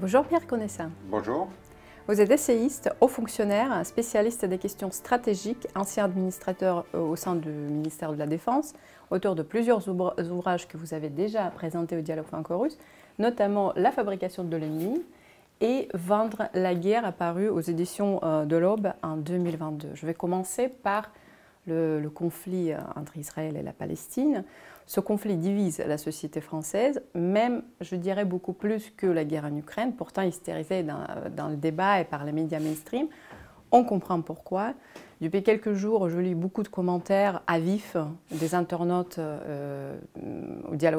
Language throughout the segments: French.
Bonjour Pierre Connessin. Bonjour. Vous êtes essayiste, haut fonctionnaire, spécialiste des questions stratégiques, ancien administrateur euh, au sein du ministère de la Défense, auteur de plusieurs ouvrages que vous avez déjà présentés au Dialogue franco-russe, notamment La fabrication de l'ennemi et Vendre la guerre apparu aux éditions euh, de l'Aube en 2022. Je vais commencer par le, conflit euh, entre Israël et la Palestine. Ce conflit divise la société française, même, je dirais, beaucoup plus que la guerre en Ukraine, pourtant hystérisée dans, le débat et par les médias mainstream. On comprend pourquoi. Depuis quelques jours, je lis beaucoup de commentaires à vif des internautes euh,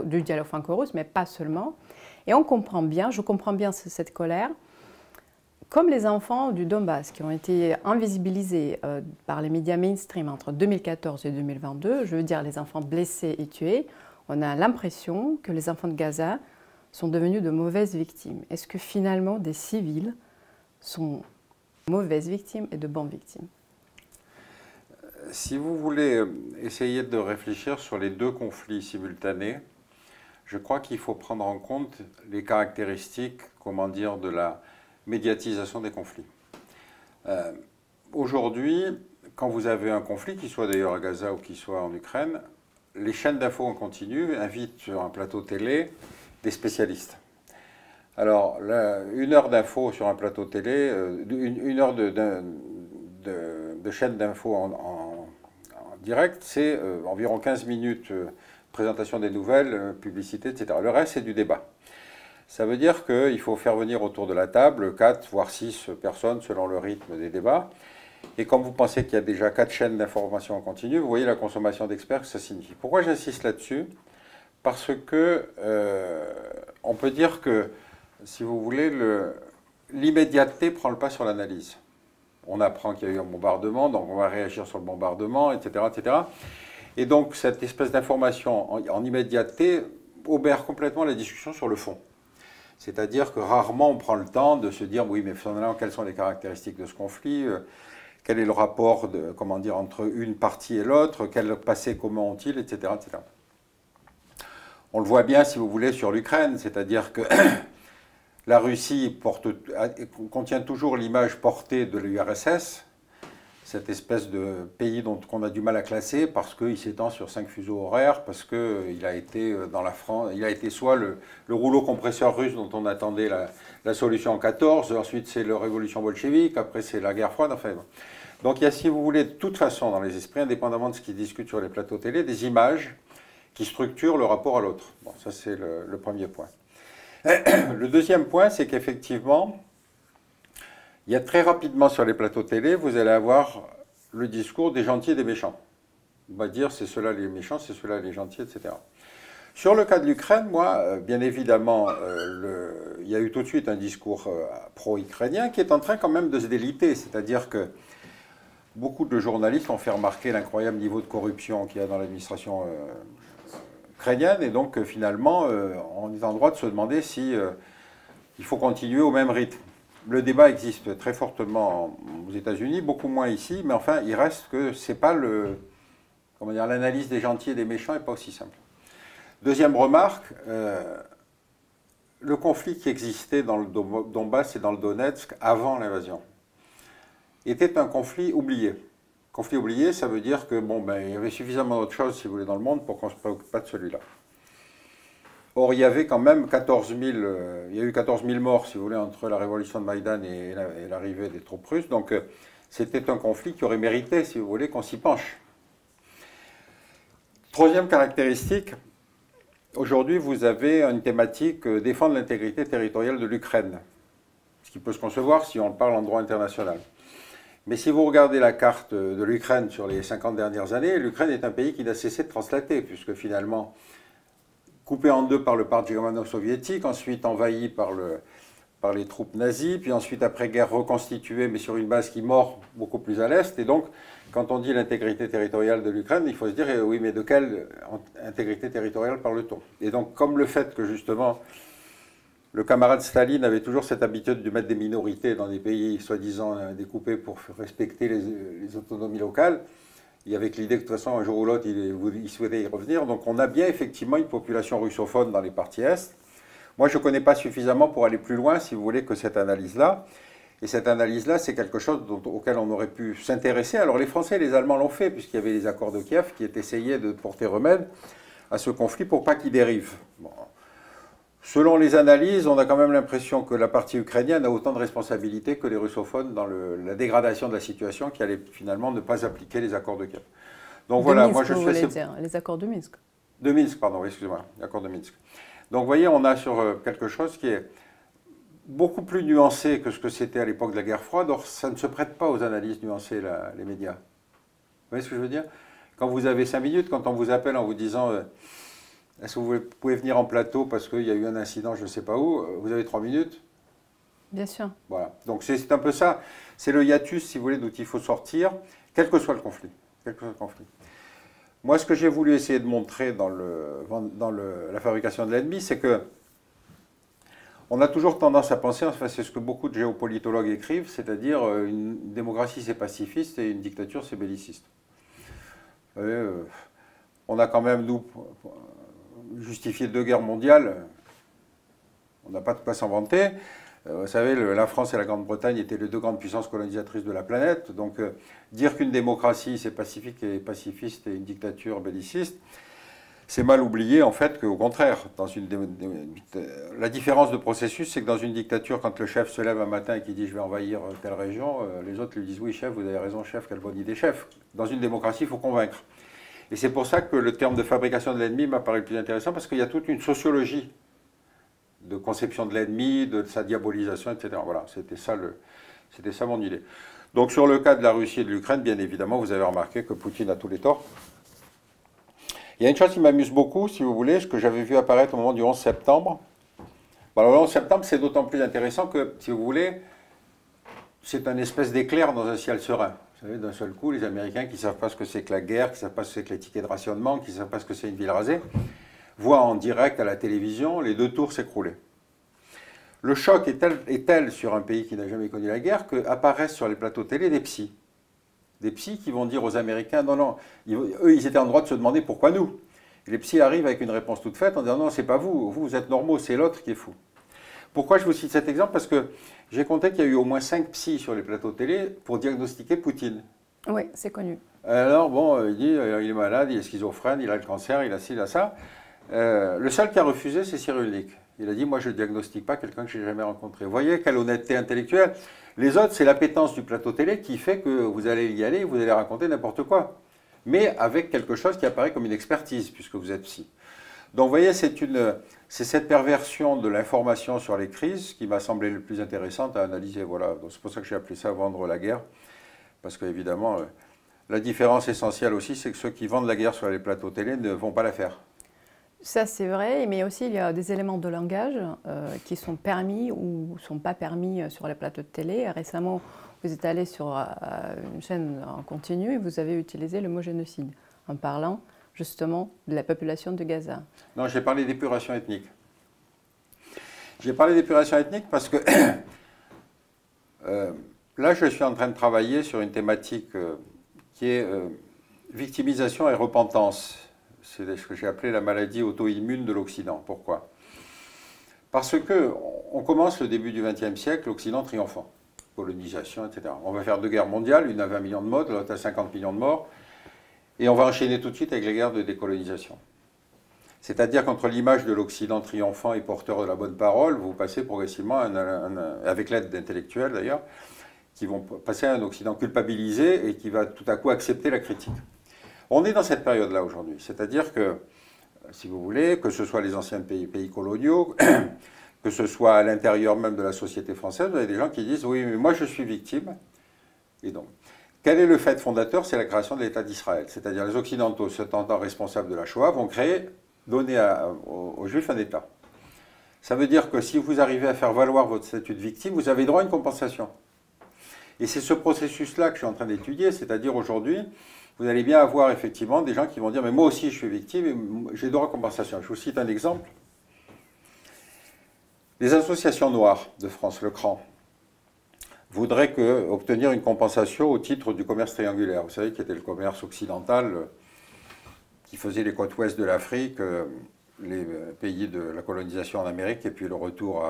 du dialogue franco-russe, mais pas seulement. Et on comprend bien, je comprends bien cette colère, comme les enfants du Donbass qui ont été invisibilisés euh, par les médias mainstream entre 2014 et 2022, je veux dire les enfants blessés et tués, on a l'impression que les enfants de Gaza sont devenus de mauvaises victimes. Est-ce que finalement des civils sont mauvaises victimes et de bonnes victimes? Si vous voulez euh, essayer de réfléchir sur les deux conflits simultanés, je crois qu'il faut prendre en compte les caractéristiques, comment dire, de la médiatisation des conflits. Euh, aujourd'hui, quand vous avez un conflit, qu'il soit d'ailleurs à Gaza ou qu'il soit en Ukraine, les chaînes d'infos en continu invitent sur un plateau télé des spécialistes. Alors, une heure d'info sur un plateau télé, euh, une, heure de, de, chaîne d'infos en, direct, c'est euh, environ 15 minutes présentation des nouvelles, publicité, etc. Le reste, c'est du débat. Ça veut dire qu'il faut faire venir autour de la table 4 voire 6 personnes selon le rythme des débats. Et comme vous pensez qu'il y a déjà 4 chaînes d'information en continu, vous voyez la consommation d'experts que ça signifie. Pourquoi j'insiste là-dessus? Parce que euh, on peut dire que, si vous voulez, l'immédiateté prend le pas sur l'analyse. On apprend qu'il y a eu un bombardement, donc on va réagir sur le bombardement, etc. etc. Et donc cette espèce d'information en, en immédiateté obère complètement la discussion sur le fond. C'est-à-dire que rarement on prend le temps de se dire, oui, mais finalement, quelles sont les caractéristiques de ce conflit euh, Quel est le rapport de, comment dire, entre une partie et l'autre Quel passé commun ont-ils etc., etc. On le voit bien, si vous voulez, sur l'Ukraine, c'est-à-dire que la Russie contient toujours l'image portée de l'URSS, cette espèce de pays dont on a du mal à classer parce qu'il s'étend sur cinq fuseaux horaires, parce qu'il euh, a été euh, dans la France, il a été soit le, rouleau compresseur russe dont on attendait la, solution en 14, ensuite c'est la révolution bolchevique, après c'est la guerre froide, enfin. Donc il y a, si vous voulez, de toute façon dans les esprits, indépendamment de ce qu'ils discutent sur les plateaux télé, des images qui structurent le rapport à l'autre. Bon, ça c'est le premier point. Le deuxième point, c'est qu'effectivement, il y a très rapidement sur les plateaux télé, vous allez avoir le discours des gentils et des méchants. On va dire c'est ceux-là les méchants, c'est ceux-là les gentils, etc. Sur le cas de l'Ukraine, moi, euh, bien évidemment, euh, il y a eu tout de suite un discours euh, pro-ukrainien qui est en train quand même de se déliter. C'est-à-dire que beaucoup de journalistes ont fait remarquer l'incroyable niveau de corruption qu'il y a dans l'administration ukrainienne. Et donc, finalement, on est en droit de se demander si faut continuer au même rythme le débat existe très fortement aux États-Unis, beaucoup moins ici, mais enfin, il reste que c'est pas le, comment dire, l'analyse des gentils et des méchants n'est pas aussi simple. Deuxième remarque, euh, le conflit qui existait dans le Donbass et dans le Donetsk avant l'invasion était un conflit oublié. Conflit oublié, ça veut dire que bon, ben, il y avait suffisamment d'autres choses, si vous voulez, dans le monde pour qu'on ne se préoccupe pas de celui-là. Or, il y avait quand même 14 000, euh, il y a eu 14 000 morts, si vous voulez, entre la révolution de Maïdan et, l'arrivée des troupes russes. Donc, euh, c'était un conflit qui aurait mérité, si vous voulez, qu'on s'y penche. Troisième caractéristique, aujourd'hui, vous avez une thématique euh, défendre l'intégrité territoriale de l'Ukraine, ce qui peut se concevoir si on parle en droit international. Mais si vous regardez la carte de l'Ukraine sur les 50 dernières années, l'Ukraine est un pays qui n'a cessé de translater, puisque finalement, coupé en deux par le parti germano-soviétique, ensuite envahi par, le, par les troupes nazies, puis ensuite après-guerre reconstitué, mais sur une base qui mord beaucoup plus à l'est. Et donc, quand on dit l'intégrité territoriale de l'Ukraine, il faut se dire, eh oui, mais de quelle intégrité territoriale parle-t-on? Et donc, comme le fait que justement, le camarade Staline avait toujours cette habitude de mettre des minorités dans des pays soi-disant découpés pour respecter les autonomies locales, il y avait l'idée que de toute façon, un jour ou l'autre, il, souhaitait y revenir. Donc on a bien effectivement une population russophone dans les parties Est. Moi, je ne connais pas suffisamment pour aller plus loin, si vous voulez, que cette analyse-là. Et cette analyse-là, c'est quelque chose auquel on aurait pu s'intéresser. Alors les Français et les Allemands l'ont fait, puisqu'il y avait les accords de Kiev qui essayaient de porter remède à ce conflit pour pas qu'il dérive. Selon les analyses, on a quand même l'impression que la partie ukrainienne a autant de responsabilités que les russophones dans la dégradation de la situation qui allait finalement ne pas appliquer les accords de Kiev. Donc voilà, moi je suis dire, les accords de Minsk. De Minsk, pardon, excusez-moi, l'accord de Minsk. Donc vous voyez, on a sur euh, quelque chose qui est beaucoup plus nuancé que ce que c'était à l'époque de la guerre froide. Or, ça ne se prête pas aux analyses nuancées, les médias. Vous voyez ce que je veux dire? Quand vous avez cinq minutes, quand on vous appelle en vous disant euh, est-ce que vous pouvez venir en plateau parce qu'il y a eu un incident, je ne sais pas où, vous avez trois minutes? Bien sûr. Voilà. Donc c'est un peu ça. C'est le hiatus, si vous voulez, d'où il faut sortir, quel que soit le conflit. Quel que soit le conflit. Moi, ce que j'ai voulu essayer de montrer dans, le, dans le, la fabrication de l'ennemi, c'est que on a toujours tendance à penser, enfin c'est ce que beaucoup de géopolitologues écrivent, c'est-à-dire euh, une démocratie c'est pacifiste et une dictature c'est belliciste. Euh, on a quand même, nous, justifié deux guerres mondiales, on n'a pas de quoi s'en. Euh, vous savez, la France et la Grande-Bretagne étaient les deux grandes puissances colonisatrices de la planète. Donc, euh, dire qu'une démocratie, c'est pacifique et pacifiste et une dictature belliciste, c'est mal oublié en fait qu'au contraire, dans une, la différence de processus, c'est que dans une dictature, quand le chef se lève un matin et qu'il dit je vais envahir telle région, euh, les autres lui disent oui chef, vous avez raison chef, quelle bonne idée chef. Dans une démocratie, il faut convaincre. Et c'est pour ça que le terme de fabrication de l'ennemi m'a paru le plus intéressant, parce qu'il y a toute une sociologie de conception de l'ennemi, de sa diabolisation, etc. Voilà, c'était ça, mon idée. Donc sur le cas de la Russie et de l'Ukraine, bien évidemment, vous avez remarqué que Poutine a tous les torts. Il y a une chose qui m'amuse beaucoup, si vous voulez, ce que j'avais vu apparaître au moment du 11 septembre. le 11 septembre, c'est d'autant plus intéressant que, si vous voulez, c'est un espèce d'éclair dans un ciel serein. Vous savez, d'un seul coup, les Américains qui ne savent pas ce que c'est que la guerre, qui ne savent pas ce que c'est que les tickets de rationnement, qui ne savent pas ce que c'est une ville rasée, voient en direct à la télévision les deux tours s'écrouler. Le choc est tel, sur un pays qui n'a jamais connu la guerre qu'apparaissent sur les plateaux télé des psys. Des psys qui vont dire aux Américains, non, non, eux, ils étaient en droit de se demander pourquoi nous. les psys arrivent avec une réponse toute faite en disant, non, c'est pas vous, vous, vous êtes normaux, c'est l'autre qui est fou. Pourquoi je vous cite cet exemple? Parce que j'ai compté qu'il y a eu au moins cinq psys sur les plateaux télé pour diagnostiquer Poutine. Oui, c'est connu. Alors, bon, il dit, euh, il est malade, il est schizophrène, il a le cancer, il a ci, il a ça. Euh, le seul qui a refusé, c'est Cyrulnik. Il a dit, moi je ne diagnostique pas quelqu'un que je n'ai jamais rencontré. Vous voyez quelle honnêteté intellectuelle. Les autres, c'est l'appétence du plateau télé qui fait que vous allez y aller, vous allez raconter n'importe quoi. Mais avec quelque chose qui apparaît comme une expertise, puisque vous êtes psy. Donc vous voyez, c'est cette perversion de l'information sur les crises qui m'a semblé le plus intéressante à analyser. Voilà, c'est pour ça que j'ai appelé ça vendre la guerre, parce qu'évidemment, euh, la différence essentielle aussi, c'est que ceux qui vendent la guerre sur les plateaux télé ne vont pas la faire. Ça, c'est vrai, mais aussi il y a des éléments de langage euh, qui sont permis ou ne sont pas permis euh, sur les plateaux de télé. Récemment, vous êtes allé sur une chaîne en continu et vous avez utilisé le mot génocide en parlant justement de la population de Gaza. Non, j'ai parlé d'épuration ethnique. J'ai parlé d'épuration ethnique parce que là, je suis en train de travailler sur une thématique qui est victimisation et repentance c'est ce que j'ai appelé la maladie auto-immune de l'Occident. Pourquoi? Parce que on commence le début du XXe siècle, l'Occident triomphant. Colonisation, etc. On va faire deux guerres mondiales, une à 20 millions de morts, l'autre à 50 millions de morts. Et on va enchaîner tout de suite avec les guerres de décolonisation. C'est-à-dire qu'entre l'image de l'Occident triomphant et porteur de la bonne parole, vous passez progressivement, avec l'aide d'intellectuels d'ailleurs, qui vont passer à un Occident culpabilisé et qui va tout à coup accepter la critique. On est dans cette période-là aujourd'hui. C'est-à-dire que, si vous voulez, que ce soit les anciens pays, pays coloniaux, que ce soit à l'intérieur même de la société française, vous avez des gens qui disent Oui, mais moi je suis victime. Et donc, quel est le fait fondateur? C'est la création de l'État d'Israël. C'est-à-dire les Occidentaux, se tentant responsables de la Shoah, vont créer, donner aux, Juifs un État. Ça veut dire que si vous arrivez à faire valoir votre statut de victime, vous avez droit à une compensation. Et c'est ce processus-là que je suis en train d'étudier, c'est-à-dire aujourd'hui, vous allez bien avoir effectivement des gens qui vont dire Mais moi aussi je suis victime et j'ai droit à compensation. Je vous cite un exemple. Les associations noires de France, le CRAN, voudraient que, obtenir une compensation au titre du commerce triangulaire. Vous savez, qui était le commerce occidental qui faisait les côtes ouest de l'Afrique, les pays de la colonisation en Amérique et puis le retour.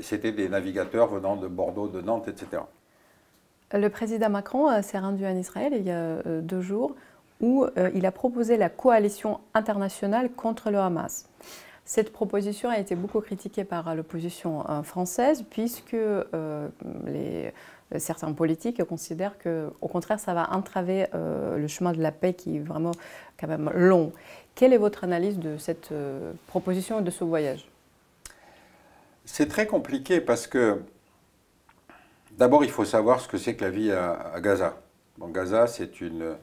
C'était des navigateurs venant de Bordeaux, de Nantes, etc. Le président Macron euh, s'est rendu en Israël il y a euh, deux jours où euh, il a proposé la coalition internationale contre le Hamas. Cette proposition a été beaucoup critiquée par l'opposition française puisque les, certains politiques considèrent que, au contraire, ça va entraver le chemin de la paix qui est vraiment quand même long. Quelle est votre analyse de cette proposition et de ce voyage? C'est très compliqué parce que D'abord, il faut savoir ce que c'est que la vie à, Gaza. Gaza, c'est une,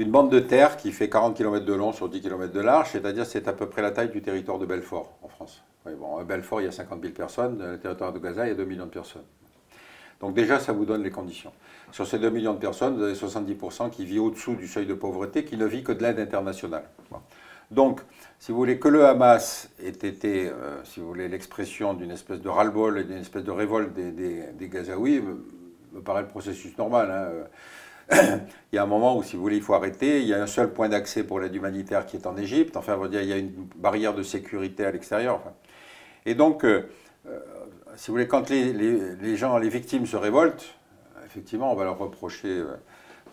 une bande de terre qui fait 40 km de long sur 10 km de large, c'est-à-dire c'est à peu près la taille du territoire de Belfort en France. à Belfort, il y a 50 000 personnes, le territoire de Gaza, il y a 2 millions de personnes. Donc déjà, ça vous donne les conditions. Sur ces 2 millions de personnes, vous avez 70% qui vivent au-dessous du seuil de pauvreté, qui ne vit que de l'aide internationale. Donc, si vous voulez que le Hamas ait été, euh, si vous voulez, l'expression d'une espèce de ras-le-bol et d'une espèce de révolte des, Gazaouis, me, paraît le processus normal. Hein. Il y a un moment où, si vous voulez, il faut arrêter. Il y a un seul point d'accès pour l'aide humanitaire qui est en Égypte. Enfin, il y a une barrière de sécurité à l'extérieur. Et donc, euh, euh, si vous voulez, quand les, les, gens, les victimes se révoltent, effectivement, on va leur reprocher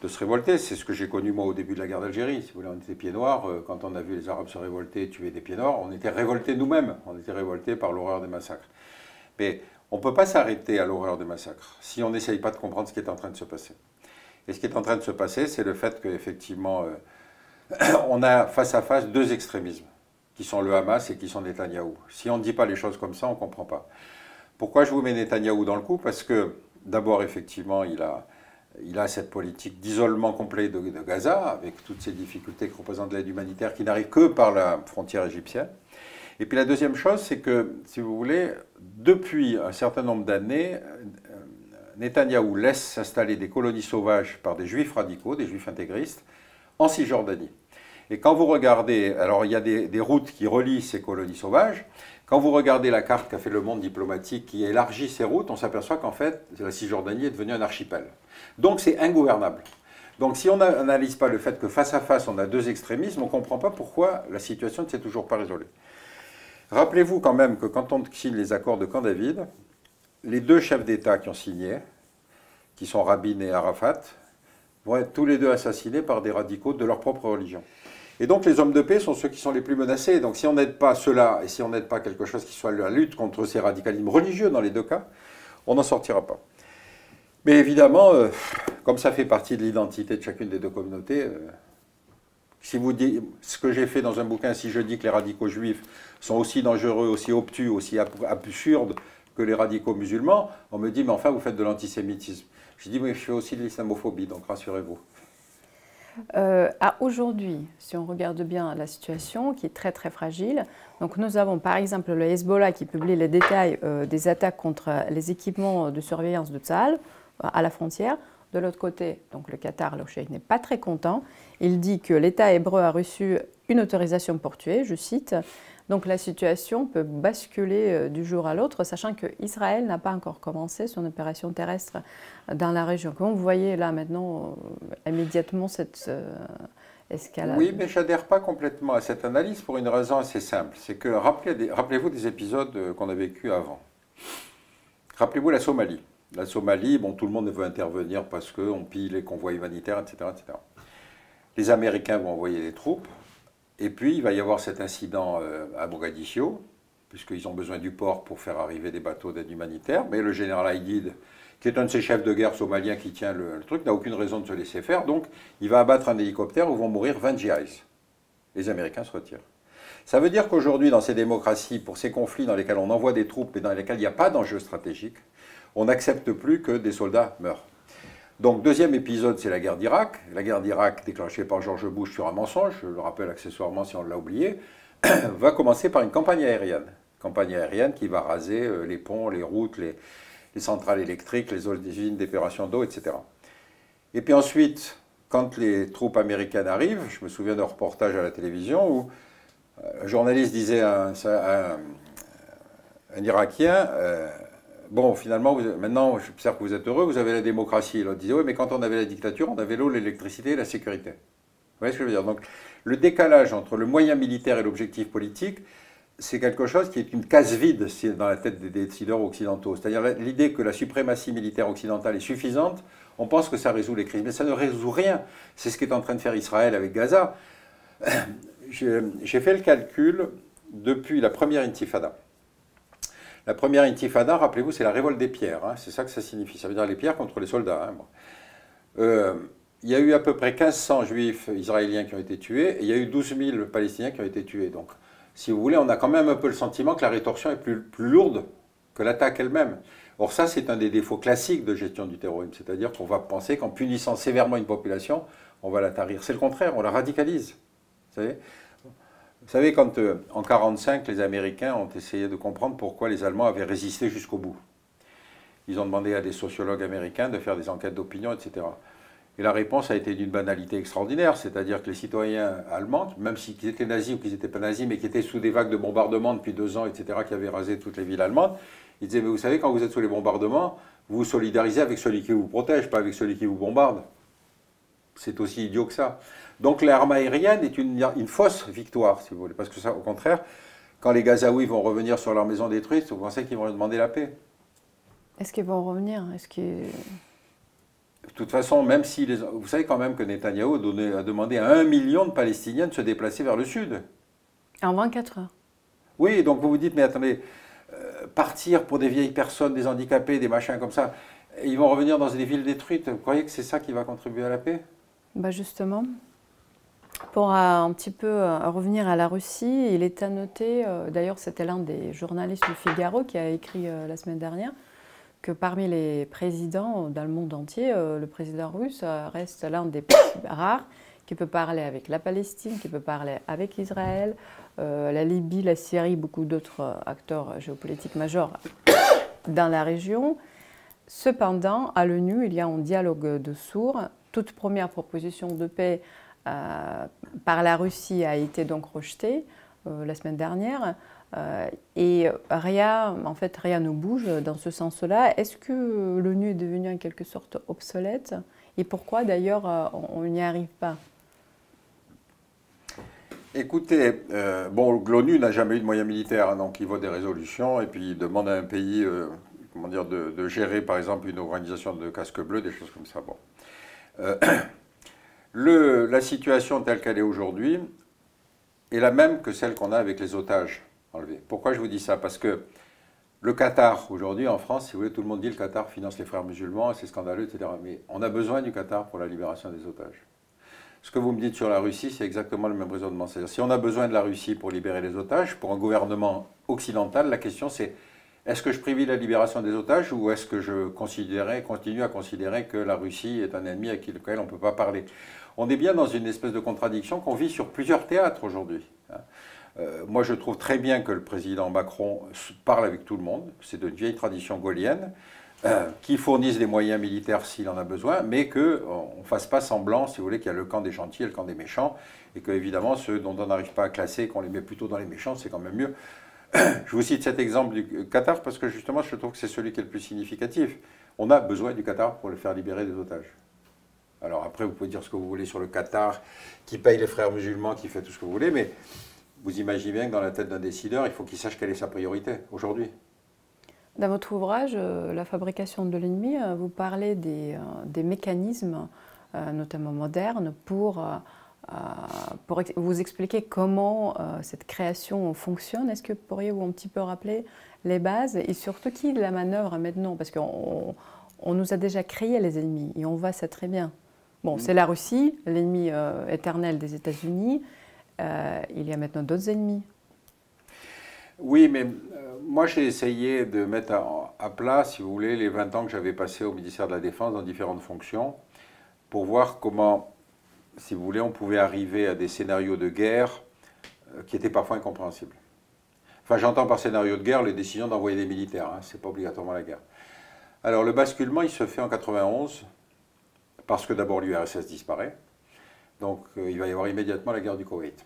de se révolter. C'est ce que j'ai connu moi au début de la guerre d'Algérie. Si vous voulez, on était pieds noirs. Euh, quand on a vu les Arabes se révolter et tuer des pieds noirs, on était révoltés nous-mêmes. On était révoltés par l'horreur des massacres. Mais on ne peut pas s'arrêter à l'horreur des massacres si on n'essaye pas de comprendre ce qui est en train de se passer. Et ce qui est en train de se passer, c'est le fait qu'effectivement, euh, on a face à face deux extrémismes, qui sont le Hamas et qui sont Netanyahou. Si on ne dit pas les choses comme ça, on ne comprend pas. Pourquoi je vous mets Netanyahou dans le coup? Parce que, d'abord, effectivement, il a il a cette politique d'isolement complet de, Gaza, avec toutes ces difficultés que représente l'aide humanitaire qui n'arrive que par la frontière égyptienne. Et puis la deuxième chose, c'est que, si vous voulez, depuis un certain nombre d'années, Netanyahou laisse s'installer des colonies sauvages par des juifs radicaux, des juifs intégristes, en Cisjordanie. Et quand vous regardez, alors il y a des, des routes qui relient ces colonies sauvages, quand vous regardez la carte qu'a fait le monde diplomatique qui élargit ces routes, on s'aperçoit qu'en fait, la Cisjordanie est devenue un archipel. Donc c'est ingouvernable. Donc si on n'analyse pas le fait que face à face on a deux extrémismes, on ne comprend pas pourquoi la situation ne s'est toujours pas résolue. Rappelez-vous quand même que quand on signe les accords de Camp David, les deux chefs d'État qui ont signé, qui sont Rabin et Arafat, vont être tous les deux assassinés par des radicaux de leur propre religion. Et donc les hommes de paix sont ceux qui sont les plus menacés. Donc si on n'aide pas cela et si on n'aide pas quelque chose qui soit la lutte contre ces radicalismes religieux dans les deux cas, on n'en sortira pas. Mais évidemment, euh, comme ça fait partie de l'identité de chacune des deux communautés, euh, si vous dites ce que j'ai fait dans un bouquin, si je dis que les radicaux juifs sont aussi dangereux, aussi obtus, aussi absurdes que les radicaux musulmans, on me dit mais enfin vous faites de l'antisémitisme. Je dis mais je fais aussi de l'islamophobie, donc rassurez-vous. Euh, à aujourd'hui, si on regarde bien la situation qui est très très fragile, donc nous avons par exemple le Hezbollah qui publie les détails des attaques contre les équipements de surveillance de Tzal à la frontière. De l'autre côté, donc le Qatar, le cheikh n'est pas très content. Il dit que l'État hébreu a reçu une autorisation pour tuer, je cite. Donc la situation peut basculer euh, du jour à l'autre, sachant qu'Israël n'a pas encore commencé son opération terrestre dans la région. Comment vous voyez là maintenant euh, immédiatement cette euh, escalade Oui, mais je n'adhère pas complètement à cette analyse pour une raison assez simple. C'est que rappelez-vous des épisodes qu'on a vécu avant. Rappelez-vous la Somalie. La Somalie, bon, tout le monde veut intervenir parce qu'on pille les convois humanitaires, etc., etc. Les Américains vont envoyer des troupes, et puis il va y avoir cet incident euh, à Mogadiscio, puisqu'ils ont besoin du port pour faire arriver des bateaux d'aide humanitaire, mais le général Haïdid, qui est un de ces chefs de guerre somaliens qui tient le, truc, n'a aucune raison de se laisser faire, donc il va abattre un hélicoptère où vont mourir 20 GIs. Les Américains se retirent. Ça veut dire qu'aujourd'hui, dans ces démocraties, pour ces conflits dans lesquels on envoie des troupes et dans lesquels il n'y a pas d'enjeu stratégique, on n'accepte plus que des soldats meurent. Donc, deuxième épisode, c'est la guerre d'Irak. La guerre d'Irak, déclenchée par George Bush sur un mensonge, je le rappelle accessoirement si on l'a oublié, va commencer par une campagne aérienne. Campagne aérienne qui va raser euh, les ponts, les routes, les, centrales électriques, les usines d'épuration d'eau, etc. Et puis ensuite, quand les troupes américaines arrivent, je me souviens d'un reportage à la télévision où euh, un journaliste disait à un, Irakien, euh, bon, finalement, maintenant, j'observe que vous êtes heureux, vous avez la démocratie. L'autre disait, oui, mais quand on avait la dictature, on avait l'eau, l'électricité et la sécurité. Vous voyez ce que je veux dire? Donc, le décalage entre le moyen militaire et l'objectif politique, c'est quelque chose qui est une case vide dans la tête des décideurs occidentaux. C'est-à-dire l'idée que la suprématie militaire occidentale est suffisante, on pense que ça résout les crises, mais ça ne résout rien. C'est ce qu'est en train de faire Israël avec Gaza. J'ai fait le calcul depuis la première intifada. La première intifada, rappelez-vous, c'est la révolte des pierres. Hein. c'est ça que ça signifie. Ça veut dire les pierres contre les soldats. Hein, euh, il y a eu à peu près 1500 juifs israéliens qui ont été tués et il y a eu 12 000 palestiniens qui ont été tués. Donc, si vous voulez, on a quand même un peu le sentiment que la rétorsion est plus, plus lourde que l'attaque elle-même. Or, ça, c'est un des défauts classiques de gestion du terrorisme. C'est-à-dire qu'on va penser qu'en punissant sévèrement une population, on va la tarir. C'est le contraire, on la radicalise. Vous savez? Vous savez, quand euh, en 1945, les Américains ont essayé de comprendre pourquoi les Allemands avaient résisté jusqu'au bout. Ils ont demandé à des sociologues américains de faire des enquêtes d'opinion, etc. Et la réponse a été d'une banalité extraordinaire, c'est-à-dire que les citoyens allemands, même s'ils étaient nazis ou qu'ils n'étaient pas nazis, mais qui étaient sous des vagues de bombardements depuis deux ans, etc., qui avaient rasé toutes les villes allemandes, ils disaient, mais vous savez, quand vous êtes sous les bombardements, vous vous solidarisez avec celui qui vous protège, pas avec celui qui vous bombarde. C'est aussi idiot que ça. Donc l'arme aérienne est une, fausse victoire, si vous voulez, parce que ça, au contraire, quand les Gazaouis vont revenir sur leur maison détruite, vous pensez qu'ils vont demander la paix? Est-ce qu'ils vont revenir? Est-ce De toute façon, même si les... vous savez quand même que Netanyahou a, demandé à un million de Palestiniens de se déplacer vers le sud. En 24 heures. Oui, donc vous vous dites, mais attendez, euh, partir pour des vieilles personnes, des handicapés, des machins comme ça, ils vont revenir dans des villes détruites. Vous croyez que c'est ça qui va contribuer à la paix? Bah Justement. Pour un petit peu euh, revenir à la Russie, il est à noter, euh, d'ailleurs c'était l'un des journalistes du Figaro qui a écrit euh, la semaine dernière, que parmi les présidents dans le monde entier, le président russe reste l'un des rares qui peut parler avec la Palestine, qui peut parler avec Israël, la Libye, la Syrie, beaucoup d'autres acteurs géopolitiques majeurs dans la région. Cependant, à l'ONU, il y a un dialogue de sourds. Toute première proposition de paix euh, par la Russie a été donc rejeté euh, la semaine dernière. Euh, et rien, en fait, rien ne bouge dans ce sens-là. Est-ce que l'ONU est devenue en quelque sorte obsolète? Et pourquoi d'ailleurs on n'y arrive pas? Écoutez, bon, l'ONU n'a jamais eu de moyens militaires, hein, donc il vote des résolutions et puis il demande à un pays, comment dire, de, de, gérer par exemple une organisation de casque bleu, des choses comme ça. Bon. La situation telle qu'elle est aujourd'hui est la même que celle qu'on a avec les otages enlevés. Pourquoi je vous dis ça? Parce que le Qatar, aujourd'hui en France, si vous voulez, tout le monde dit le Qatar finance les frères musulmans, c'est scandaleux, etc. Mais on a besoin du Qatar pour la libération des otages. Ce que vous me dites sur la Russie, c'est exactement le même raisonnement. C'est-à-dire, si on a besoin de la Russie pour libérer les otages, pour un gouvernement occidental, la question c'est est-ce que je privilégie la libération des otages ou est-ce que je continue à considérer que la Russie est un ennemi avec lequel on ne peut pas parler? On est bien dans une espèce de contradiction qu'on vit sur plusieurs théâtres aujourd'hui. Hein. Euh, moi, je trouve très bien que le président Macron parle avec tout le monde. C'est de vieille tradition gaulienne. Euh, qu'il fournisse des moyens militaires s'il en a besoin, mais qu'on ne fasse pas semblant, si vous voulez, qu'il y a le camp des gentils et le camp des méchants, et que, évidemment, ceux dont on n'arrive pas à classer, qu'on les met plutôt dans les méchants, c'est quand même mieux. Je vous cite cet exemple du Qatar parce que justement, je trouve que c'est celui qui est le plus significatif. On a besoin du Qatar pour le faire libérer des otages. Alors après, vous pouvez dire ce que vous voulez sur le Qatar, qui paye les frères musulmans, qui fait tout ce que vous voulez, mais vous imaginez bien que dans la tête d'un décideur, il faut qu'il sache quelle est sa priorité aujourd'hui. Dans votre ouvrage, euh, La fabrication de l'ennemi, euh, vous parlez des, euh, mécanismes, notamment modernes, pour vous expliquer comment cette création fonctionne, est-ce que pourriez-vous un petit peu rappeler les bases et surtout qui la manœuvre maintenant? Parce qu'on on nous a déjà créé les ennemis et on voit ça très bien. Bon, mm. c'est la Russie, l'ennemi euh, éternel des États-Unis. il y a maintenant d'autres ennemis. Oui, mais moi j'ai essayé de mettre à, à, plat, si vous voulez, les 20 ans que j'avais passés au ministère de la Défense dans différentes fonctions pour voir comment si vous voulez, on pouvait arriver à des scénarios de guerre euh, qui étaient parfois incompréhensibles. Enfin, j'entends par scénario de guerre les décisions d'envoyer des militaires, hein, ce n'est pas obligatoirement la guerre. Alors, le basculement, il se fait en 91, parce que d'abord l'URSS disparaît, donc euh, il va y avoir immédiatement la guerre du Koweït.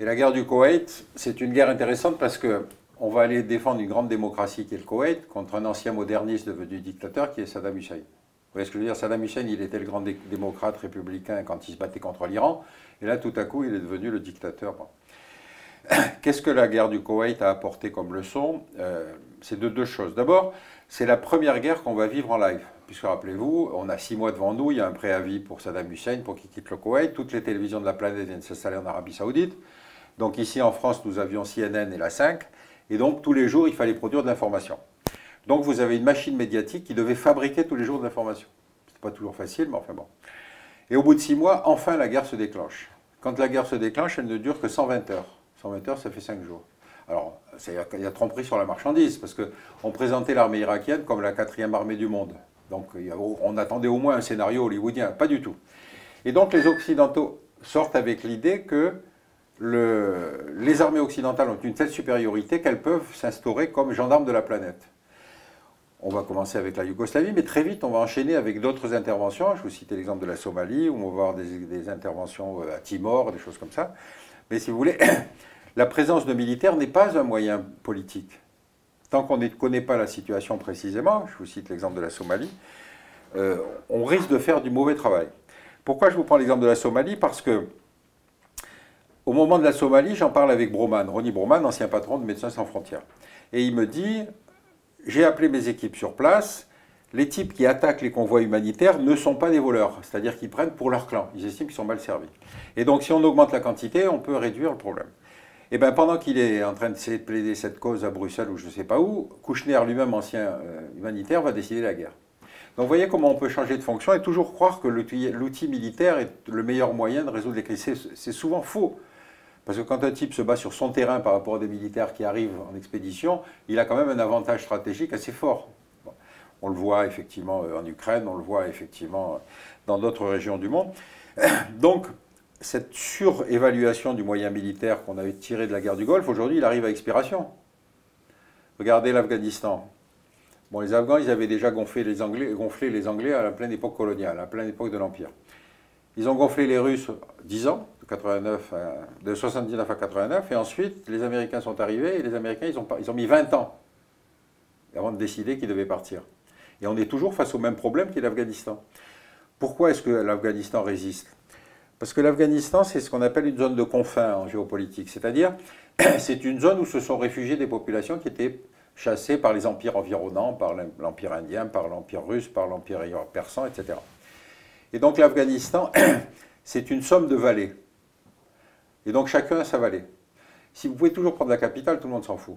Et la guerre du Koweït, c'est une guerre intéressante parce que on va aller défendre une grande démocratie qui est le Koweït contre un ancien moderniste devenu dictateur qui est Saddam Hussein. Vous voyez ce que je veux dire? Saddam Hussein, il était le grand démocrate républicain quand il se battait contre l'Iran, et là, tout à coup, il est devenu le dictateur. Qu'est-ce que la guerre du Koweït a apporté comme leçon? Euh, C'est de deux choses. D'abord, c'est la première guerre qu'on va vivre en live. Puisque rappelez-vous, on a six mois devant nous, il y a un préavis pour Saddam Hussein pour qu'il quitte le Koweït. Toutes les télévisions de la planète viennent s'installer en Arabie Saoudite. Donc ici en France, nous avions CNN et la 5. Et donc tous les jours, il fallait produire de l'information. Donc vous avez une machine médiatique qui devait fabriquer tous les jours de l'information. Ce pas toujours facile, mais enfin bon. Et au bout de six mois, enfin la guerre se déclenche. Quand la guerre se déclenche, elle ne dure que 120 heures. 120 heures, ça fait cinq jours. Alors, il y a tromperie sur la marchandise, parce qu'on présentait l'armée irakienne comme la quatrième armée du monde. Donc, on attendait au moins un scénario hollywoodien. Pas du tout. Et donc, les Occidentaux sortent avec l'idée que les armées occidentales ont une telle supériorité qu'elles peuvent s'instaurer comme gendarmes de la planète. On va commencer avec la Yougoslavie, mais très vite, on va enchaîner avec d'autres interventions. Je vous citais l'exemple de la Somalie, où on va avoir des, interventions euh, à Timor, des choses comme ça. Mais si vous voulez, la présence de militaires n'est pas un moyen politique. Tant qu'on ne connaît pas la situation précisément, je vous cite l'exemple de la Somalie, euh, on risque de faire du mauvais travail. Pourquoi je vous prends l'exemple de la Somalie? Parce que au moment de la Somalie, j'en parle avec Broman, Ronnie Broman, ancien patron de Médecins sans frontières. Et il me dit, j'ai appelé mes équipes sur place, les types qui attaquent les convois humanitaires ne sont pas des voleurs, c'est-à-dire qu'ils prennent pour leur clan, ils estiment qu'ils sont mal servis. Et donc si on augmente la quantité, on peut réduire le problème. Et bien pendant qu'il est en train de plaider cette cause à Bruxelles ou je ne sais pas où, Kouchner lui-même, ancien euh, humanitaire, va décider la guerre. Donc vous voyez comment on peut changer de fonction et toujours croire que l'outil militaire est le meilleur moyen de résoudre les crises. C'est souvent faux. Parce que quand un type se bat sur son terrain par rapport à des militaires qui arrivent en expédition, il a quand même un avantage stratégique assez fort. On le voit effectivement euh, en Ukraine, on le voit effectivement dans d'autres régions du monde. Donc, cette surévaluation du moyen militaire qu'on avait tiré de la guerre du Golfe, aujourd'hui, il arrive à expiration. Regardez l'Afghanistan. Bon, les Afghans, ils avaient déjà gonflé les, Anglais, à la pleine époque coloniale, à la pleine époque de l'Empire. Ils ont gonflé les Russes 10 ans, de, 89 de 79 à 89, et ensuite les Américains sont arrivés, et les Américains, ils ont, ils ont mis 20 ans avant de décider qu'ils devaient partir. Et on est toujours face au même problème qu'est l'Afghanistan. Pourquoi est-ce que l'Afghanistan résiste? Parce que l'Afghanistan, c'est ce qu'on appelle une zone de confins en géopolitique, c'est-à-dire c'est une zone où se sont réfugiées des populations qui étaient chassées par les empires environnants, par l'empire indien, par l'empire russe, par l'empire persan, etc. Et donc l'Afghanistan, c'est une somme de vallées. Et donc chacun a sa vallée. Si vous pouvez toujours prendre la capitale, tout le monde s'en fout.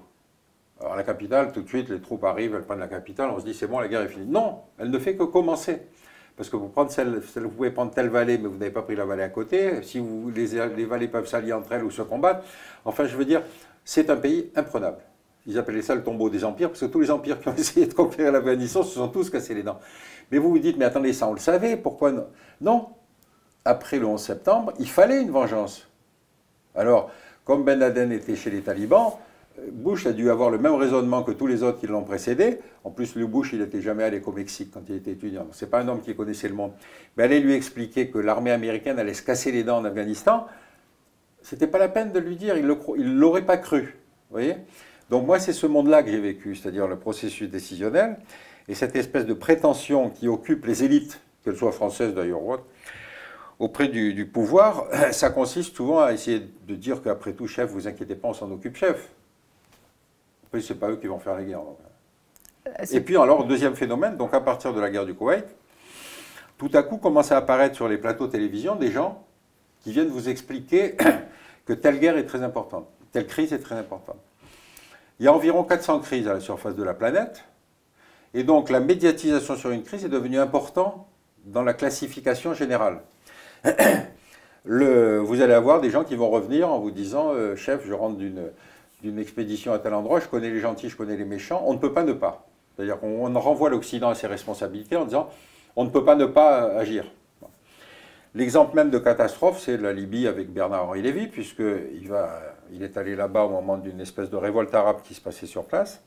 Alors la capitale, tout de suite, les troupes arrivent, elles prennent la capitale, on se dit c'est bon, la guerre est finie. Non, elle ne fait que commencer. Parce que vous, vous pouvez prendre telle vallée, mais vous n'avez pas pris la vallée à côté. Si les vallées peuvent s'allier entre elles ou se combattre, enfin je veux dire, c'est un pays imprenable. Ils appelaient ça le tombeau des empires, parce que tous les empires qui ont essayé de conquérir l'Afghanistan se sont tous cassés les dents. Mais vous vous dites, mais attendez, ça on le savait, pourquoi non? Non, après le 11 septembre, il fallait une vengeance. Alors, comme Ben Laden était chez les talibans, Bush a dû avoir le même raisonnement que tous les autres qui l'ont précédé. En plus, le Bush, il n'était jamais allé qu'au Mexique quand il était étudiant. Ce n'est pas un homme qui connaissait le monde. Mais aller lui expliquer que l'armée américaine allait se casser les dents en Afghanistan, c'était pas la peine de lui dire. Il ne l'aurait pas cru. Voyez? Donc moi, c'est ce monde-là que j'ai vécu, c'est-à-dire le processus décisionnel et cette espèce de prétention qui occupe les élites, qu'elles soient françaises d'ailleurs auprès du, pouvoir, ça consiste souvent à essayer de dire qu'après tout, chef, vous inquiétez pas, on s'en occupe, chef. Après, ce n'est pas eux qui vont faire la guerre. Euh, et puis alors, deuxième phénomène, donc à partir de la guerre du Koweït, tout à coup commence à apparaître sur les plateaux de télévision des gens qui viennent vous expliquer que telle guerre est très importante, telle crise est très importante. Il y a environ 400 crises à la surface de la planète, et donc la médiatisation sur une crise est devenue importante dans la classification générale. vous allez avoir des gens qui vont revenir en vous disant euh, Chef, je rentre d'une expédition à tel endroit, je connais les gentils, je connais les méchants. On ne peut pas ne pas. C'est-à-dire qu'on renvoie l'Occident à ses responsabilités en disant On ne peut pas ne pas agir. L'exemple même de catastrophe, c'est la Libye avec Bernard-Henri Lévy, puisqu'il il est allé là-bas au moment d'une espèce de révolte arabe qui se passait sur place.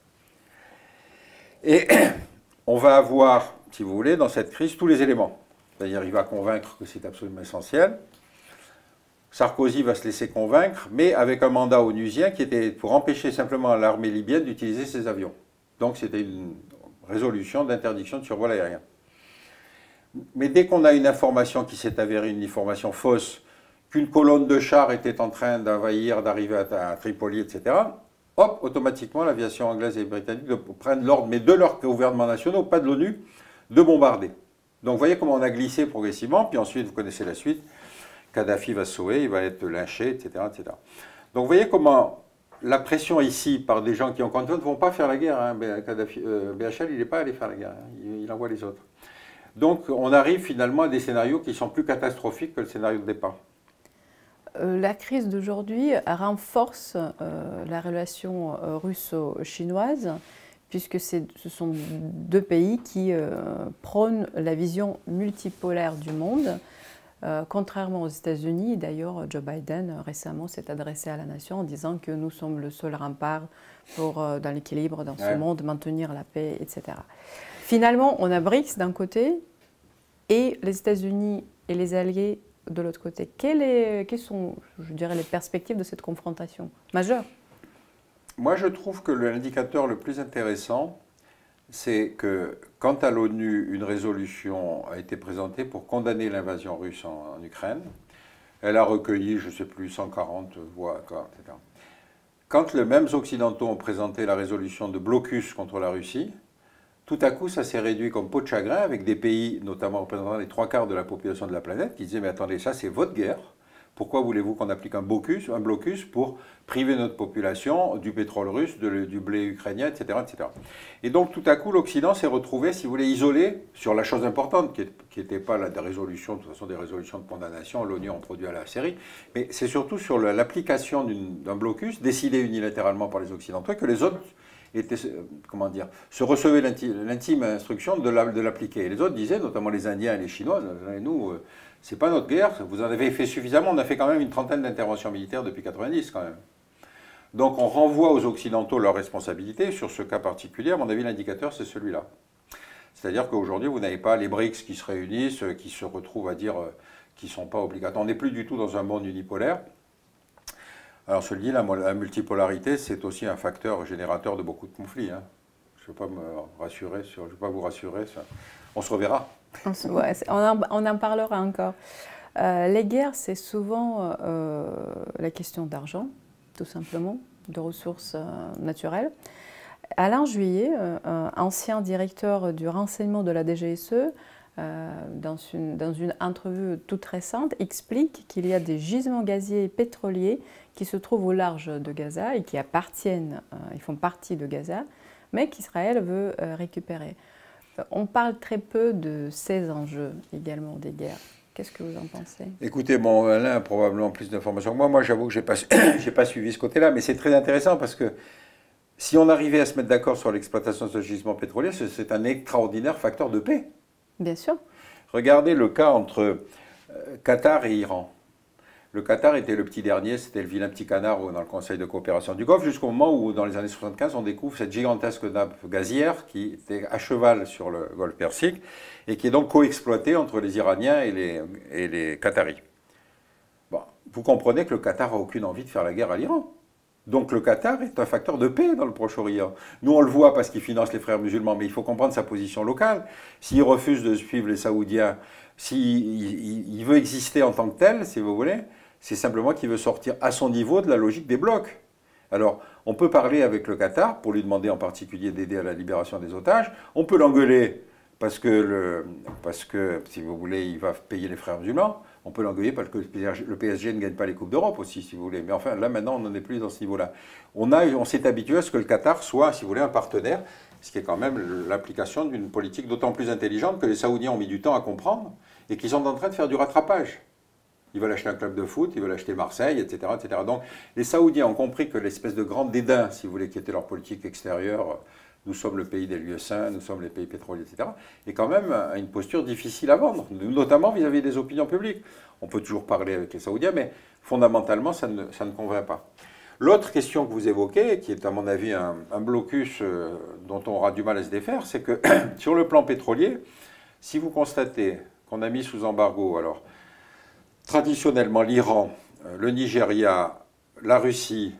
Et on va avoir, si vous voulez, dans cette crise, tous les éléments. C'est-à-dire, il va convaincre que c'est absolument essentiel. Sarkozy va se laisser convaincre, mais avec un mandat onusien qui était pour empêcher simplement l'armée libyenne d'utiliser ses avions. Donc c'était une résolution d'interdiction de survol aérien. Mais dès qu'on a une information qui s'est avérée une information fausse, qu'une colonne de chars était en train d'envahir, d'arriver à, Tripoli, etc., hop, automatiquement, l'aviation anglaise et britannique prennent l'ordre, mais de leurs gouvernements nationaux, pas de l'ONU, de bombarder. Donc vous voyez comment on a glissé progressivement, puis ensuite, vous connaissez la suite, Kadhafi va sauver, il va être lynché, etc. etc. Donc vous voyez comment la pression ici par des gens qui ont confiance ne vont pas faire la guerre. Hein. Kadhafi, euh, BHL, il n'est pas allé faire la guerre, hein. il, envoie les autres. Donc on arrive finalement à des scénarios qui sont plus catastrophiques que le scénario de départ. Euh, la crise d'aujourd'hui renforce euh, la relation russo-chinoise puisque ce sont deux pays qui prônent la vision multipolaire du monde. Contrairement aux États-Unis, d'ailleurs, Joe Biden récemment s'est adressé à la nation en disant que nous sommes le seul rempart pour, dans l'équilibre dans ce monde, maintenir la paix, etc. Finalement, on a BRICS d'un côté et les États-Unis et les alliés de l'autre côté. Quelles, sont, je dirais, les perspectives de cette confrontation majeure? Moi, je trouve que l'indicateur le plus intéressant, c'est que quant à l'ONU, une résolution a été présentée pour condamner l'invasion russe en, Ukraine. Elle a recueilli, je ne sais plus, 140 voix, etc. Quand les mêmes Occidentaux ont présenté la résolution de blocus contre la Russie, tout à coup, ça s'est réduit comme peau de chagrin avec des pays, notamment représentant les trois quarts de la population de la planète, qui disaient Mais attendez, ça c'est votre guerre. Pourquoi voulez-vous qu'on applique un blocus, un blocus pour priver notre population du pétrole russe, du blé ukrainien, etc., etc. Et donc tout à coup, l'Occident s'est retrouvé, si vous voulez, isolé sur la chose importante, qui n'était pas la résolution, de toute façon des résolutions de condamnation, l'ONU en produit à la série, mais c'est surtout sur l'application d'un blocus décidé unilatéralement par les Occidentaux que les autres euh, comment dire, se recevait l'intime instruction de l'appliquer. les autres disaient, notamment les Indiens et les Chinois, nous, euh, c'est pas notre guerre, vous en avez fait suffisamment, on a fait quand même une trentaine d'interventions militaires depuis 90 quand même. Donc on renvoie aux Occidentaux leurs responsabilités. Sur ce cas particulier, à mon avis, l'indicateur, c'est celui-là. C'est-à-dire qu'aujourd'hui, vous n'avez pas les BRICS qui se réunissent, euh, qui se retrouvent à dire qu'ils ne sont pas obligatoires. On n'est plus du tout dans un monde unipolaire. Alors, je le la, multipolarité, c'est aussi un facteur générateur de beaucoup de conflits. Hein. Je ne vais pas me rassurer sur, je vais pas vous rassurer. On se reverra. On, en, parlera encore. Euh, les guerres, c'est souvent euh, la question d'argent, tout simplement, de ressources euh, naturelles. Alain Juillet, ancien directeur du renseignement de la DGSE, dans, une, dans une entrevue toute récente, explique qu'il y a des gisements gaziers et pétroliers qui se trouvent au large de Gaza et qui appartiennent, ils font partie de Gaza, mais qu'Israël veut récupérer. On parle très peu de ces enjeux également des guerres. Qu'est-ce que vous en pensez? Écoutez, bon, Alain a probablement plus d'informations que moi. Moi, j'avoue que je n'ai pas, pas suivi ce côté-là, mais c'est très intéressant parce que si on arrivait à se mettre d'accord sur l'exploitation de ce gisement pétrolier, c'est un extraordinaire facteur de paix. Bien sûr. Regardez le cas entre euh, Qatar et Iran. Le Qatar était le petit dernier, c'était le vilain petit canard dans le Conseil de coopération du Golfe, jusqu'au moment où, dans les années 75, on découvre cette gigantesque nappe gazière qui était à cheval sur le Golfe Persique et qui est donc coexploitée entre les Iraniens et les, et les Qataris. Bon, vous comprenez que le Qatar n'a aucune envie de faire la guerre à l'Iran. Donc le Qatar est un facteur de paix dans le Proche-Orient. Nous, on le voit parce qu'il finance les frères musulmans, mais il faut comprendre sa position locale. S'il refuse de suivre les Saoudiens, s'il veut exister en tant que tel, si vous voulez, c'est simplement qu'il veut sortir à son niveau de la logique des blocs. Alors, on peut parler avec le Qatar pour lui demander en particulier d'aider à la libération des otages. On peut l'engueuler parce que, parce que, si vous voulez, il va payer les frères musulmans. On peut l'engueuler parce que le PSG ne gagne pas les Coupes d'Europe aussi, si vous voulez. Mais enfin, là, maintenant, on n'en est plus dans ce niveau-là. On, on s'est habitué à ce que le Qatar soit, si vous voulez, un partenaire, ce qui est quand même l'application d'une politique d'autant plus intelligente que les Saoudiens ont mis du temps à comprendre et qu'ils sont en train de faire du rattrapage. Ils veulent acheter un club de foot, ils veulent acheter Marseille, etc. etc. Donc les Saoudiens ont compris que l'espèce de grand dédain, si vous voulez, qui était leur politique extérieure, nous sommes le pays des lieux saints, nous sommes les pays pétroliers, etc., est quand même une posture difficile à vendre, notamment vis-à-vis des opinions publiques. On peut toujours parler avec les Saoudiens, mais fondamentalement, ça ne, ça ne convainc pas. L'autre question que vous évoquez, qui est à mon avis un, un blocus euh, dont on aura du mal à se défaire, c'est que sur le plan pétrolier, si vous constatez qu'on a mis sous embargo, alors traditionnellement l'Iran, euh, le Nigeria, la Russie.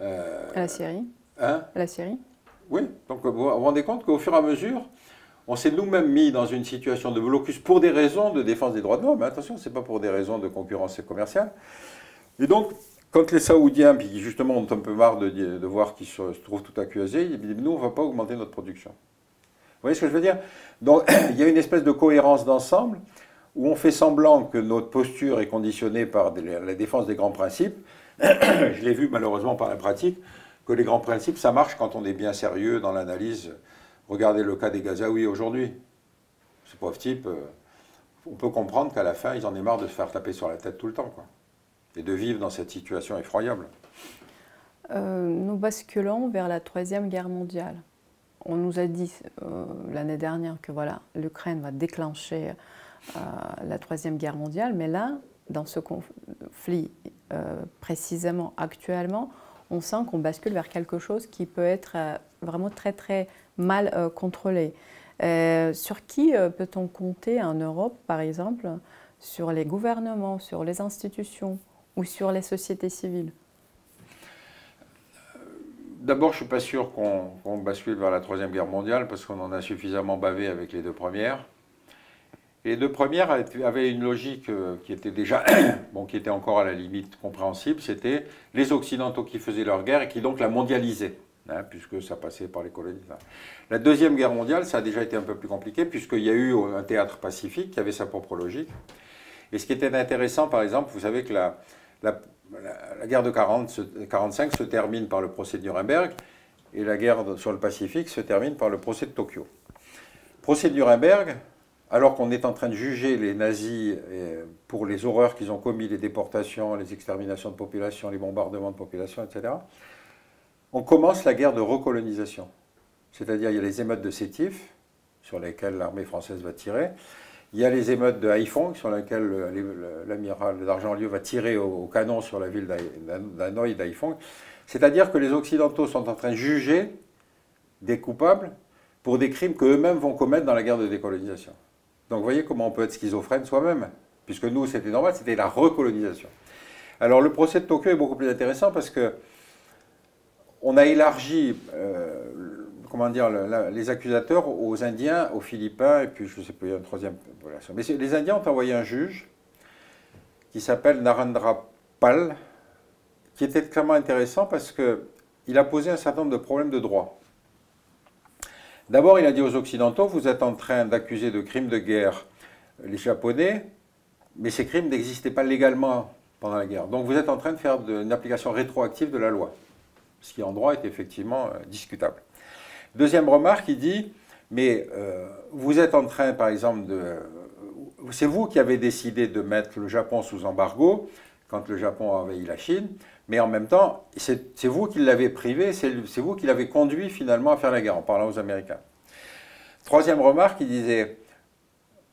Euh, la Syrie. Hein La Syrie. Oui, donc vous vous rendez compte qu'au fur et à mesure, on s'est nous-mêmes mis dans une situation de blocus pour des raisons de défense des droits de l'homme. Mais attention, ce n'est pas pour des raisons de concurrence commerciale. Et donc, quand les Saoudiens, qui justement ont un peu marre de, voir qu'ils se, trouvent tout accusés, ils disent nous, on ne va pas augmenter notre production. Vous voyez ce que je veux dire? Donc, il y a une espèce de cohérence d'ensemble où on fait semblant que notre posture est conditionnée par la défense des grands principes. je l'ai vu malheureusement par la pratique, que les grands principes, ça marche quand on est bien sérieux dans l'analyse Regardez le cas des Gazaouis aujourd'hui. Ces pauvres types, euh, on peut comprendre qu'à la fin, ils en aient marre de se faire taper sur la tête tout le temps. Quoi. Et de vivre dans cette situation effroyable. Euh, nous basculons vers la Troisième Guerre mondiale. On nous a dit euh, l'année dernière que voilà, l'Ukraine va déclencher la Troisième Guerre mondiale, mais là, dans ce conflit précisément actuellement, on sent qu'on bascule vers quelque chose qui peut être vraiment très très mal euh, contrôlés. Euh, sur qui euh, peut-on compter en Europe, par exemple, sur les gouvernements, sur les institutions ou sur les sociétés civiles? D'abord, je ne suis pas sûr qu'on bascule vers la Troisième Guerre mondiale parce qu'on en a suffisamment bavé avec les deux premières. Les deux premières avaient une logique qui était déjà, bon, qui était encore à la limite compréhensible, c'était les Occidentaux qui faisaient leur guerre et qui donc la mondialisaient. Hein, puisque ça passait par les colonies. La Deuxième Guerre mondiale, ça a déjà été un peu plus compliqué, puisqu'il y a eu un théâtre pacifique qui avait sa propre logique. Et ce qui était intéressant, par exemple, vous savez que la, la, guerre de 40, 45 se termine par le procès de Nuremberg, et la guerre sur le Pacifique se termine par le procès de Tokyo. Procès de Nuremberg, alors qu'on est en train de juger les nazis pour les horreurs qu'ils ont commis, les déportations, les exterminations de population, les bombardements de population, etc., on commence la guerre de recolonisation. C'est-à-dire, il y a les émeutes de Sétif, sur lesquelles l'armée française va tirer. Il y a les émeutes de Haiphong, sur lesquelles l'amiral d'Argentlieu va tirer au, canon sur la ville d'Hanoï, d'Haiphong. C'est-à-dire que les Occidentaux sont en train de juger des coupables pour des crimes qu'eux-mêmes vont commettre dans la guerre de décolonisation. Donc vous voyez comment on peut être schizophrène soi-même, puisque nous, c'était normal, c'était la recolonisation. Alors le procès de Tokyo est beaucoup plus intéressant parce que on a élargi euh, comment dire, les accusateurs aux Indiens, aux Philippins, et puis je ne sais pas, il y a une troisième relation. Mais les Indiens ont envoyé un juge qui s'appelle Narendra Pal, qui était extrêmement intéressant parce qu'il a posé un certain nombre de problèmes de droit. D'abord, il a dit aux Occidentaux, vous êtes en train d'accuser de crimes de guerre les Japonais, mais ces crimes n'existaient pas légalement pendant la guerre. Donc vous êtes en train de faire une application rétroactive de la loi ce qui en droit est effectivement euh, discutable. Deuxième remarque, il dit, mais euh, vous êtes en train, par exemple, de... Euh, c'est vous qui avez décidé de mettre le Japon sous embargo quand le Japon a envahi la Chine, mais en même temps, c'est vous qui l'avez privé, c'est vous qui l'avez conduit finalement à faire la guerre, en parlant aux Américains. Troisième remarque, il disait,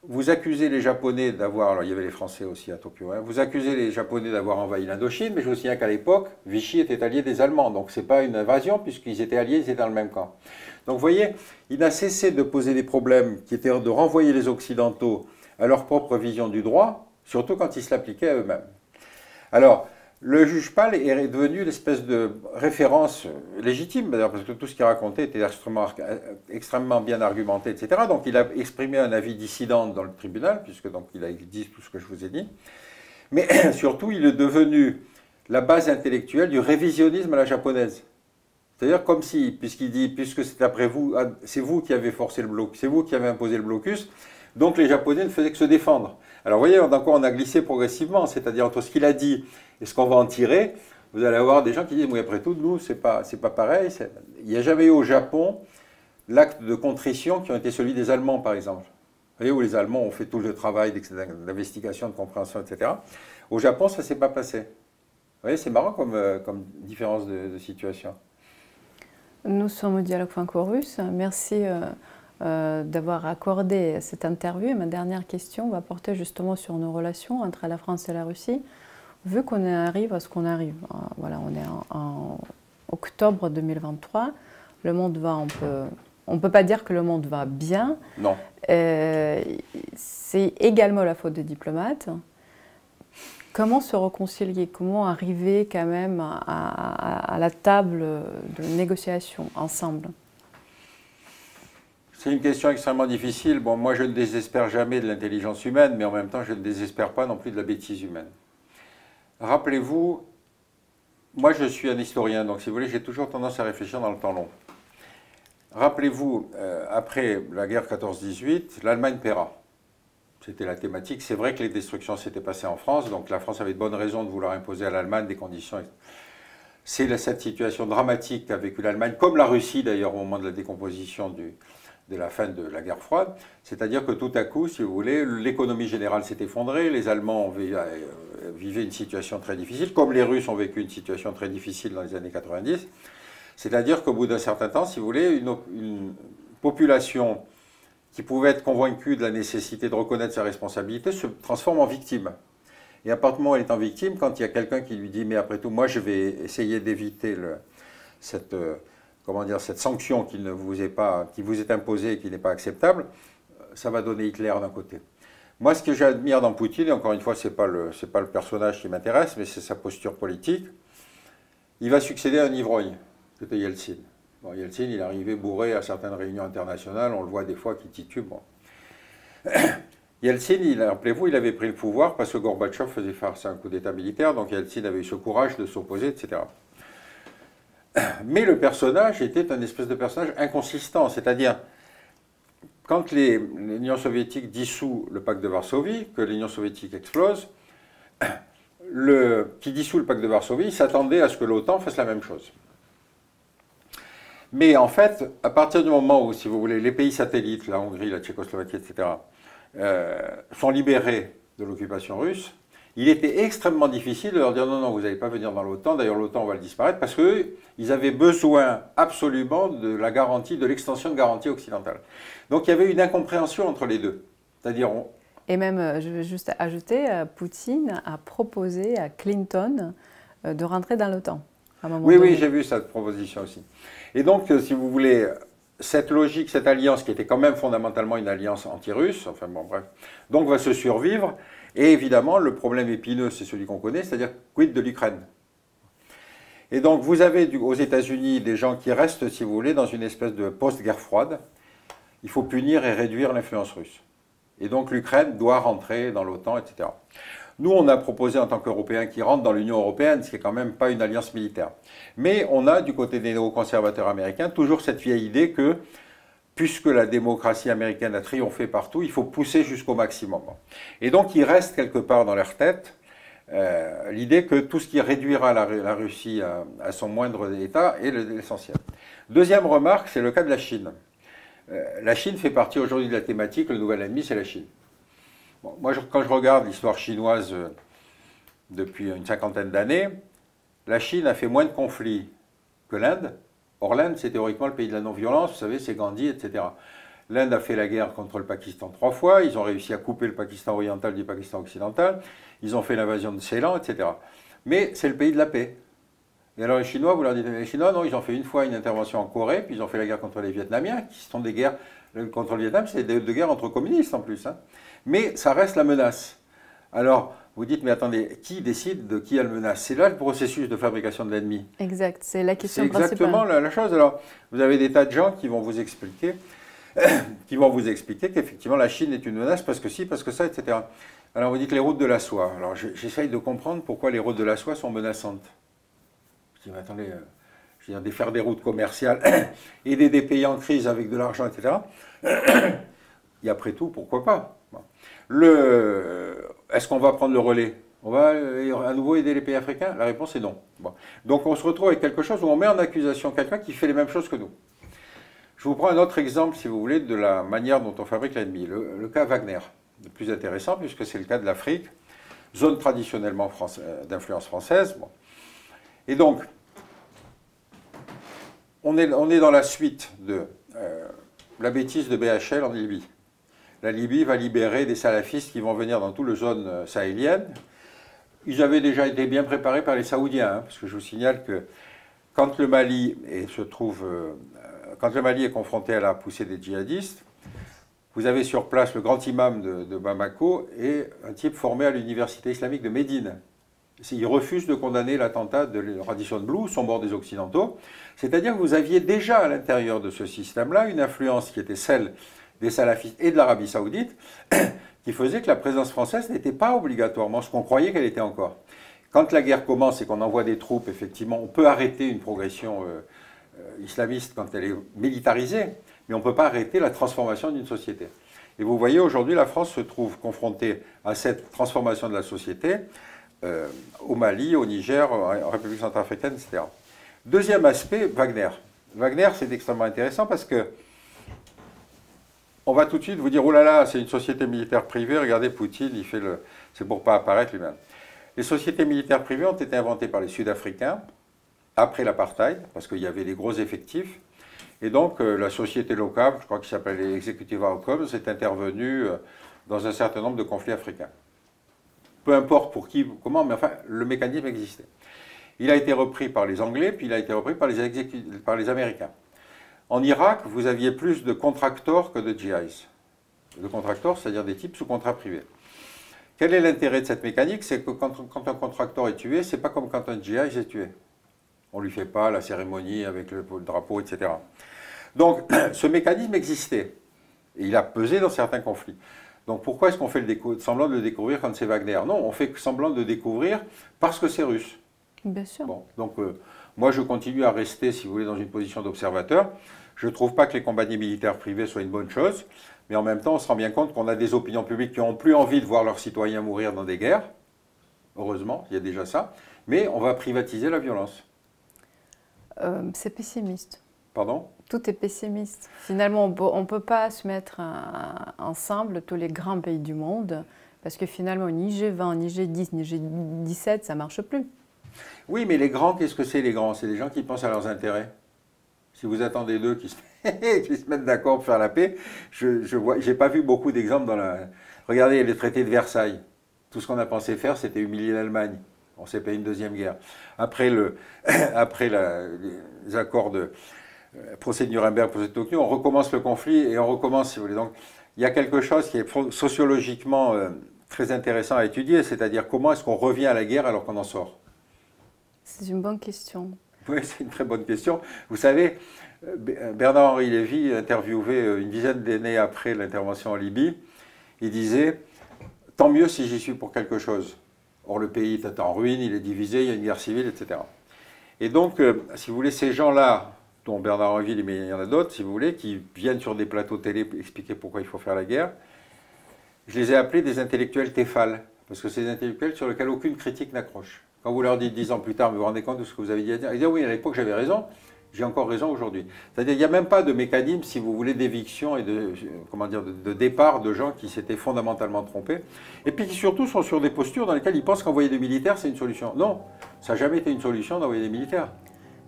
vous accusez les Japonais d'avoir, alors il y avait les Français aussi à Tokyo, hein, vous accusez les Japonais d'avoir envahi l'Indochine, mais je vous signale qu'à l'époque, Vichy était allié des Allemands, donc ce n'est pas une invasion puisqu'ils étaient alliés, ils étaient dans le même camp. Donc vous voyez, il n'a cessé de poser des problèmes qui étaient de renvoyer les Occidentaux à leur propre vision du droit, surtout quand ils se l'appliquaient à eux-mêmes. Alors, le juge Pal est devenu l'espèce de référence légitime, d'ailleurs, parce que tout ce qu'il racontait était extrêmement, bien argumenté, etc. Donc il a exprimé un avis dissident dans le tribunal, puisque donc il a dit tout ce que je vous ai dit. Mais surtout, il est devenu la base intellectuelle du révisionnisme à la japonaise. C'est-à-dire comme si, puisqu'il dit, puisque c'est après vous, ah, c'est vous qui avez forcé le c'est vous qui avez imposé le blocus, donc les Japonais ne faisaient que se défendre. Alors vous voyez, dans quoi on a glissé progressivement, c'est-à-dire entre ce qu'il a dit et ce qu'on va en tirer, vous allez avoir des gens qui disent, oui après tout, nous, c'est pas, pas pareil. Il n'y a jamais eu au Japon l'acte de contrition qui a été celui des Allemands, par exemple. Vous voyez, où les Allemands ont fait tout le travail d'investigation, de compréhension, etc. Au Japon, ça ne s'est pas passé. Vous voyez, c'est marrant comme, euh, différence de, situation. Nous sommes au Dialogue franco-russe. Merci. Euh, euh, d'avoir accordé cette interview. Et ma dernière question va porter justement sur nos relations entre la France et la Russie. Vu qu'on arrive à ce qu'on arrive, euh, voilà, on est en, octobre 2023, le monde va, on peut, on peut pas dire que le monde va bien. Non. Euh, c'est également la faute des diplomates. Comment se réconcilier? Comment arriver quand même à la table de négociation ensemble? C'est une question extrêmement difficile. Bon, moi, je ne désespère jamais de l'intelligence humaine, mais en même temps, je ne désespère pas non plus de la bêtise humaine. Rappelez-vous, moi, je suis un historien, donc si vous voulez, j'ai toujours tendance à réfléchir dans le temps long. Rappelez-vous, euh, après la guerre 14-18, l'Allemagne paiera. C'était la thématique. C'est vrai que les destructions s'étaient passées en France, donc la France avait de bonnes raisons de vouloir imposer à l'Allemagne des conditions. C'est cette situation dramatique qu'a vécu l'Allemagne, comme la Russie d'ailleurs au moment de la décomposition du, de la fin de la guerre froide. C'est-à-dire que tout à coup, si vous voulez, l'économie générale s'est effondrée, les Allemands euh, vivaient une situation très difficile, comme les Russes ont vécu une situation très difficile dans les années 90. C'est-à-dire qu'au bout d'un certain temps, si vous voulez, une, population qui pouvait être convaincue de la nécessité de reconnaître sa responsabilité se transforme en victime. Et à partir du moment où elle est en victime, quand il y a quelqu'un qui lui dit mais après tout, moi je vais essayer d'éviter cette, euh, comment dire, cette sanction qui, vous est imposée et qui n'est pas acceptable, ça va donner Hitler d'un côté. Moi, ce que j'admire dans Poutine, et encore une fois, ce n'est pas, le personnage qui m'intéresse, mais c'est sa posture politique, il va succéder à un ivrogne c'était Yeltsin. Bon, Yeltsin, il arrivé bourré à certaines réunions internationales, on le voit des fois qui titube. Yeltsin, rappelez-vous, il avait pris le pouvoir parce que Gorbatchev faisait face à un coup d'État militaire, donc Yeltsin avait eu ce courage de s'opposer, etc. Mais le personnage était un espèce de personnage inconsistant, c'est-à-dire, quand l'Union soviétique dissout le pacte de Varsovie, que l'Union soviétique explose, qui dissout le pacte de Varsovie s'attendait à ce que l'OTAN fasse la même chose. Mais en fait, à partir du moment où, si vous voulez, les pays satellites, la Hongrie, la Tchécoslovaquie, etc., euh, sont libérés de l'occupation russe, il était extrêmement difficile de leur dire non, non, vous n'allez pas venir dans l'OTAN, d'ailleurs l'OTAN va le disparaître, parce qu'ils avaient besoin absolument de la garantie, de l'extension de garantie occidentale. Donc il y avait une incompréhension entre les deux. C'est-à-dire. Et même, euh, je veux juste ajouter, euh, Poutine a proposé à Clinton de rentrer dans l'OTAN. Oui, oui, j'ai vu cette proposition aussi. Et donc, euh, si vous voulez, cette logique, cette alliance qui était quand même fondamentalement une alliance anti-russe, enfin bon, bref, donc va se survivre. Et évidemment, le problème épineux, c'est celui qu'on connaît, c'est-à-dire quid de l'Ukraine. Et donc, vous avez aux États-Unis des gens qui restent, si vous voulez, dans une espèce de post-guerre froide. Il faut punir et réduire l'influence russe. Et donc, l'Ukraine doit rentrer dans l'OTAN, etc. Nous, on a proposé en tant qu'Européens qui rentrent dans l'Union européenne, ce qui n'est quand même pas une alliance militaire. Mais on a, du côté des néoconservateurs américains, toujours cette vieille idée que, puisque la démocratie américaine a triomphé partout, il faut pousser jusqu'au maximum. Et donc, il reste quelque part dans leur tête euh, l'idée que tout ce qui réduira la, Russie à, son moindre état est l'essentiel. Deuxième remarque, c'est le cas de la Chine. Euh, la Chine fait partie aujourd'hui de la thématique, le nouvel ennemi, c'est la Chine moi, quand je regarde l'histoire chinoise euh, depuis une cinquantaine d'années, la Chine a fait moins de conflits que l'Inde. Or, l'Inde, c'est théoriquement le pays de la non-violence, vous savez, c'est Gandhi, etc. L'Inde a fait la guerre contre le Pakistan trois fois, ils ont réussi à couper le Pakistan oriental du Pakistan occidental, ils ont fait l'invasion de Ceylan, etc. Mais c'est le pays de la paix. Et alors les Chinois, vous leur dites, les Chinois, non, ils ont fait une fois une intervention en Corée, puis ils ont fait la guerre contre les Vietnamiens, qui sont des guerres, contre le Vietnam, c'est des, guerres entre communistes en plus. Hein mais ça reste la menace. Alors, vous dites, mais attendez, qui décide de qui elle menace? C'est là le processus de fabrication de l'ennemi. Exact, c'est la question principale. C'est exactement la, chose. Alors, vous avez des tas de gens qui vont vous expliquer, qui vont vous expliquer qu'effectivement la Chine est une menace parce que si, parce que ça, etc. Alors, vous dites les routes de la soie. Alors, j'essaye de comprendre pourquoi les routes de la soie sont menaçantes. Je dis, mais attendez, euh, je veux dire, faire des routes commerciales, aider des pays en crise avec de l'argent, etc. Et après tout, pourquoi pas? Est-ce qu'on va prendre le relais? On va euh, à nouveau aider les pays africains? La réponse est non. Donc on se retrouve avec quelque chose où on met en accusation quelqu'un qui fait les mêmes choses que nous. Je vous prends un autre exemple, si vous voulez, de la manière dont on fabrique l'ennemi. Le, cas Wagner, le plus intéressant, puisque c'est le cas de l'Afrique, zone traditionnellement euh, d'influence française. Et donc, on est, dans la suite de euh, la bêtise de BHL en Libye la Libye va libérer des salafistes qui vont venir dans toute la zone euh, sahélienne. Ils avaient déjà été bien préparés par les Saoudiens, hein, parce que je vous signale que quand le Mali se trouve, euh, quand le Mali est confronté à la poussée des djihadistes, vous avez sur place le grand imam de, Bamako et un type formé à l'université islamique de Médine. il refuse de condamner l'attentat de Radisson Blue, son bord des Occidentaux. C'est-à-dire que vous aviez déjà à l'intérieur de ce système-là une influence qui était celle des salafistes et de l'Arabie saoudite, qui faisait que la présence française n'était pas obligatoirement ce qu'on croyait qu'elle était encore. Quand la guerre commence et qu'on envoie des troupes, effectivement, on peut arrêter une progression euh, euh, islamiste quand elle est militarisée, mais on ne peut pas arrêter la transformation d'une société. Et vous voyez, aujourd'hui, la France se trouve confrontée à cette transformation de la société euh, au Mali, au Niger, en République centrafricaine, etc. Deuxième aspect, Wagner. Wagner, c'est extrêmement intéressant parce que on va tout de suite vous dire, oh là là, c'est une société militaire privée, regardez Poutine, il fait le... c'est pour pas apparaître lui-même. Les sociétés militaires privées ont été inventées par les Sud-Africains après l'apartheid, parce qu'il y avait des gros effectifs. Et donc, euh, la société locale, je crois qu'il s'appelle Executive Outcomes, est intervenue euh, dans un certain nombre de conflits africains. Peu importe pour qui, comment, mais enfin, le mécanisme existait. Il a été repris par les Anglais, puis il a été repris par les Américains. En Irak, vous aviez plus de contractors que de GIs. De contractors, c'est-à-dire des types sous contrat privé. Quel est l'intérêt de cette mécanique? C'est que quand, un contracteur est tué, c'est pas comme quand un GI est tué. On ne lui fait pas la cérémonie avec le, drapeau, etc. Donc, ce mécanisme existait. Et il a pesé dans certains conflits. Donc pourquoi est-ce qu'on fait le semblant de le découvrir quand c'est Wagner? Non, on fait semblant de le découvrir parce que c'est russe. Bien sûr. Bon, donc euh, moi je continue à rester, si vous voulez, dans une position d'observateur. Je ne trouve pas que les compagnies militaires privées soient une bonne chose. Mais en même temps, on se rend bien compte qu'on a des opinions publiques qui n'ont plus envie de voir leurs citoyens mourir dans des guerres. Heureusement, il y a déjà ça. Mais on va privatiser la violence. Euh, c'est pessimiste. Pardon? Tout est pessimiste. Finalement, on ne peut pas se mettre ensemble tous les grands pays du monde parce que finalement, ni G20, ni G10, ni G17, ça ne marche plus. Oui, mais les grands, qu'est-ce que c'est les grands? C'est les gens qui pensent à leurs intérêts. Si vous attendez d'eux qui se mettent d'accord pour faire la paix. Je n'ai pas vu beaucoup d'exemples dans la... Regardez le traité de Versailles. Tout ce qu'on a pensé faire, c'était humilier l'Allemagne. On s'est payé une deuxième guerre. Après, le, après les accords de euh, procès de Nuremberg, procès de Tokyo, on recommence le conflit et on recommence, si vous voulez. Donc, il y a quelque chose qui est sociologiquement euh, très intéressant à étudier, c'est-à-dire comment est-ce qu'on revient à la guerre alors qu'on en sort? C'est une bonne question. Oui, c'est une très bonne question. Vous savez, Bernard-Henri Lévy, interviewé une dizaine d'années après l'intervention en Libye, il disait Tant mieux si j'y suis pour quelque chose. Or, le pays est en ruine, il est divisé, il y a une guerre civile, etc. Et donc, euh, si vous voulez, ces gens-là, dont Bernard-Henri, mais il y en a d'autres, si vous voulez, qui viennent sur des plateaux télé expliquer pourquoi il faut faire la guerre, je les ai appelés des intellectuels téphales, parce que c'est des intellectuels sur lesquels aucune critique n'accroche. Quand vous leur dites dix ans plus tard, vous vous rendez compte de ce que vous avez dit à dire Ils disent oui, à l'époque j'avais raison, j'ai encore raison aujourd'hui. C'est-à-dire qu'il n'y a même pas de mécanisme, si vous voulez, d'éviction et de, comment dire, de, départ de gens qui s'étaient fondamentalement trompés. Et puis qui surtout sont sur des postures dans lesquelles ils pensent qu'envoyer des militaires, c'est une solution. Non, ça n'a jamais été une solution d'envoyer des militaires.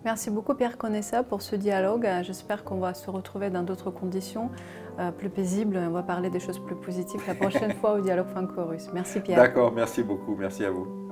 Merci beaucoup Pierre Conessa pour ce dialogue. J'espère qu'on va se retrouver dans d'autres conditions euh, plus paisibles. On va parler des choses plus positives la prochaine fois au dialogue franco-russe. Merci Pierre. D'accord, merci beaucoup. Merci à vous.